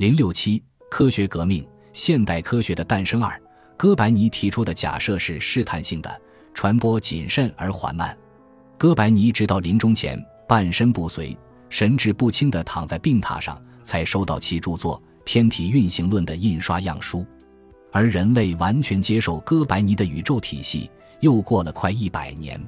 零六七科学革命，现代科学的诞生。二，哥白尼提出的假设是试探性的，传播谨慎而缓慢。哥白尼直到临终前半身不遂、神志不清地躺在病榻上，才收到其著作《天体运行论》的印刷样书。而人类完全接受哥白尼的宇宙体系，又过了快一百年。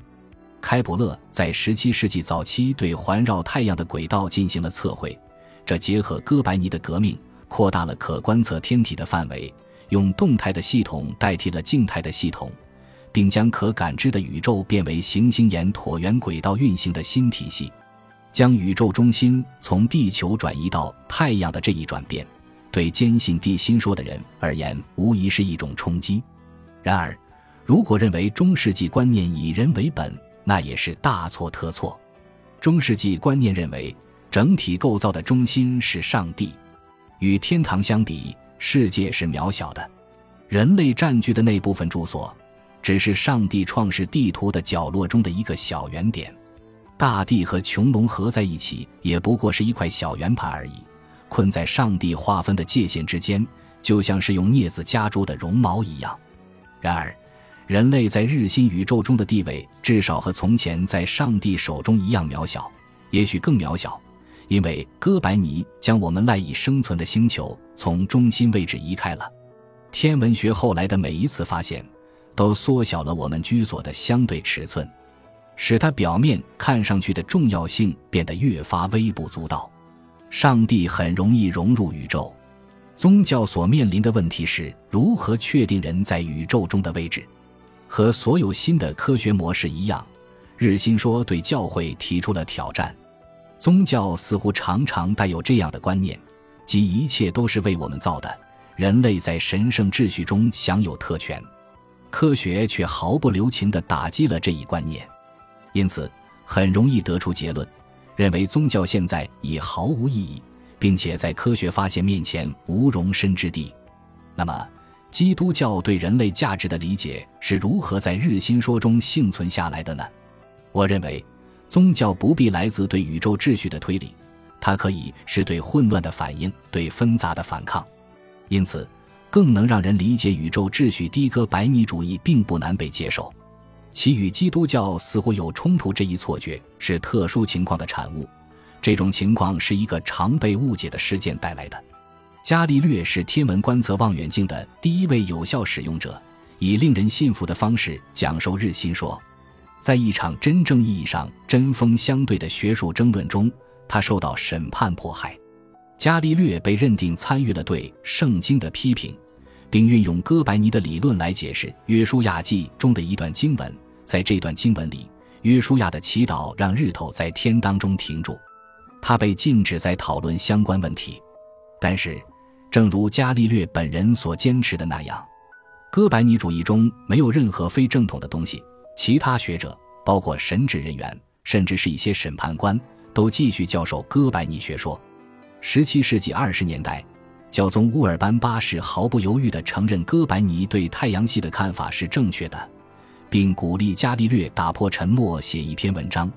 开普勒在十七世纪早期对环绕太阳的轨道进行了测绘。这结合哥白尼的革命，扩大了可观测天体的范围，用动态的系统代替了静态的系统，并将可感知的宇宙变为行星沿椭圆轨道运行的新体系，将宇宙中心从地球转移到太阳的这一转变，对坚信地心说的人而言，无疑是一种冲击。然而，如果认为中世纪观念以人为本，那也是大错特错。中世纪观念认为。整体构造的中心是上帝，与天堂相比，世界是渺小的。人类占据的那部分住所，只是上帝创世地图的角落中的一个小圆点。大地和穹隆合在一起，也不过是一块小圆盘而已，困在上帝划分的界限之间，就像是用镊子夹住的绒毛一样。然而，人类在日新宇宙中的地位，至少和从前在上帝手中一样渺小，也许更渺小。因为哥白尼将我们赖以生存的星球从中心位置移开了，天文学后来的每一次发现，都缩小了我们居所的相对尺寸，使它表面看上去的重要性变得越发微不足道。上帝很容易融入宇宙，宗教所面临的问题是如何确定人在宇宙中的位置。和所有新的科学模式一样，日心说对教会提出了挑战。宗教似乎常常带有这样的观念，即一切都是为我们造的，人类在神圣秩序中享有特权。科学却毫不留情地打击了这一观念，因此很容易得出结论，认为宗教现在已毫无意义，并且在科学发现面前无容身之地。那么，基督教对人类价值的理解是如何在日心说中幸存下来的呢？我认为。宗教不必来自对宇宙秩序的推理，它可以是对混乱的反应，对纷杂的反抗，因此更能让人理解宇宙秩序。的哥白尼主义并不难被接受，其与基督教似乎有冲突这一错觉是特殊情况的产物。这种情况是一个常被误解的事件带来的。伽利略是天文观测望远镜的第一位有效使用者，以令人信服的方式讲授日心说。在一场真正意义上针锋相对的学术争论中，他受到审判迫害。伽利略被认定参与了对圣经的批评，并运用哥白尼的理论来解释《约书亚记》中的一段经文。在这段经文里，约书亚的祈祷让日头在天当中停住。他被禁止在讨论相关问题。但是，正如伽利略本人所坚持的那样，哥白尼主义中没有任何非正统的东西。其他学者，包括神职人员，甚至是一些审判官，都继续教授哥白尼学说。十七世纪二十年代，教宗乌尔班八世毫不犹豫地承认哥白尼对太阳系的看法是正确的，并鼓励伽利略打破沉默，写一篇文章，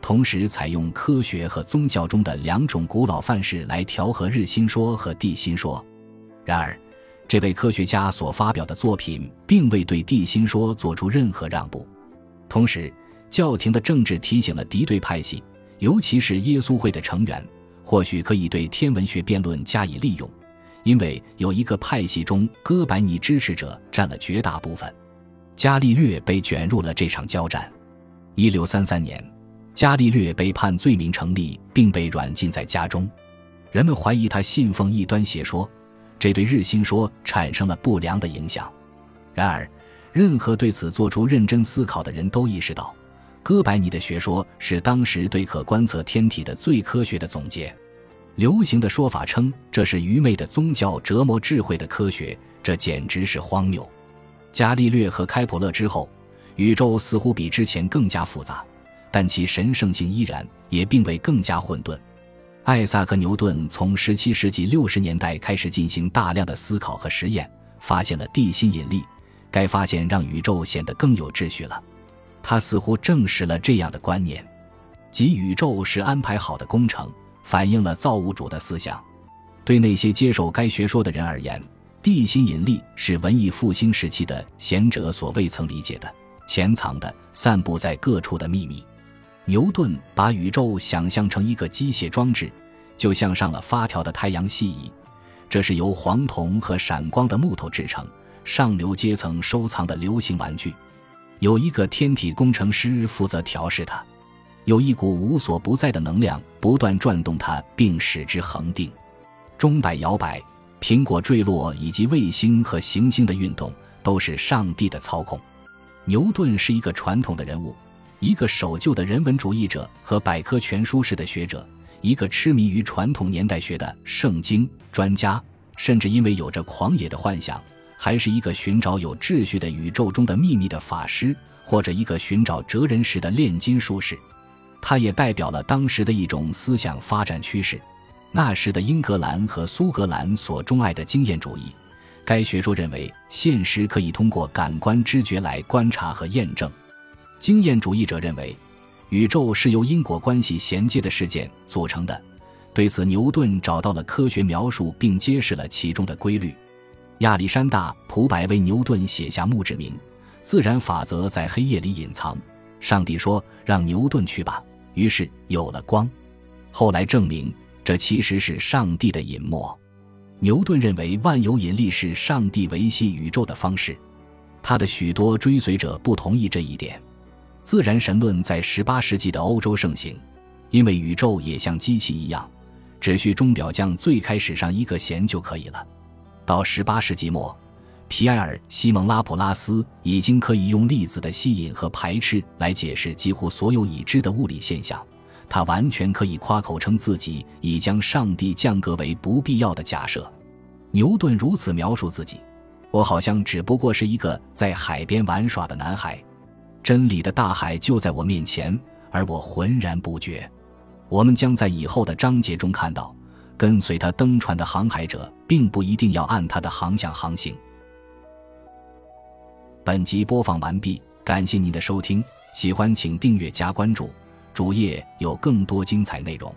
同时采用科学和宗教中的两种古老范式来调和日心说和地心说。然而，这位科学家所发表的作品并未对地心说做出任何让步。同时，教廷的政治提醒了敌对派系，尤其是耶稣会的成员，或许可以对天文学辩论加以利用，因为有一个派系中哥白尼支持者占了绝大部分。伽利略被卷入了这场交战。一六三三年，伽利略被判罪名成立，并被软禁在家中。人们怀疑他信奉异端邪说，这对日心说产生了不良的影响。然而，任何对此做出认真思考的人都意识到，哥白尼的学说是当时对可观测天体的最科学的总结。流行的说法称这是愚昧的宗教折磨智慧的科学，这简直是荒谬。伽利略和开普勒之后，宇宙似乎比之前更加复杂，但其神圣性依然，也并未更加混沌。艾萨克·牛顿从17世纪60年代开始进行大量的思考和实验，发现了地心引力。该发现让宇宙显得更有秩序了，他似乎证实了这样的观念，即宇宙是安排好的工程，反映了造物主的思想。对那些接受该学说的人而言，地心引力是文艺复兴时期的贤者所未曾理解的、潜藏的、散布在各处的秘密。牛顿把宇宙想象成一个机械装置，就像上了发条的太阳系仪，这是由黄铜和闪光的木头制成，上流阶层收藏的流行玩具。有一个天体工程师负责调试它，有一股无所不在的能量不断转动它，并使之恒定。钟摆摇摆，苹果坠落，以及卫星和行星的运动，都是上帝的操控。牛顿是一个传统的人物。一个守旧的人文主义者和百科全书式的学者，一个痴迷于传统年代学的圣经专家，甚至因为有着狂野的幻想，还是一个寻找有秩序的宇宙中的秘密的法师，或者一个寻找哲人时的炼金术士。他也代表了当时的一种思想发展趋势，那时的英格兰和苏格兰所钟爱的经验主义。该学说认为，现实可以通过感官知觉来观察和验证。经验主义者认为，宇宙是由因果关系衔接的事件组成的。对此，牛顿找到了科学描述，并揭示了其中的规律。亚历山大·普柏为牛顿写下墓志铭：“自然法则在黑夜里隐藏。”上帝说：“让牛顿去吧。”于是有了光。后来证明，这其实是上帝的隐没。牛顿认为，万有引力是上帝维系宇宙的方式。他的许多追随者不同意这一点。自然神论在十八世纪的欧洲盛行，因为宇宙也像机器一样，只需钟表匠最开始上一个弦就可以了。到十八世纪末，皮埃尔·西蒙·拉普拉斯已经可以用粒子的吸引和排斥来解释几乎所有已知的物理现象。他完全可以夸口称自己已将上帝降格为不必要的假设。牛顿如此描述自己：“我好像只不过是一个在海边玩耍的男孩。”真理的大海就在我面前，而我浑然不觉。我们将在以后的章节中看到，跟随他登船的航海者并不一定要按他的航向航行。本集播放完毕，感谢您的收听，喜欢请订阅加关注，主页有更多精彩内容。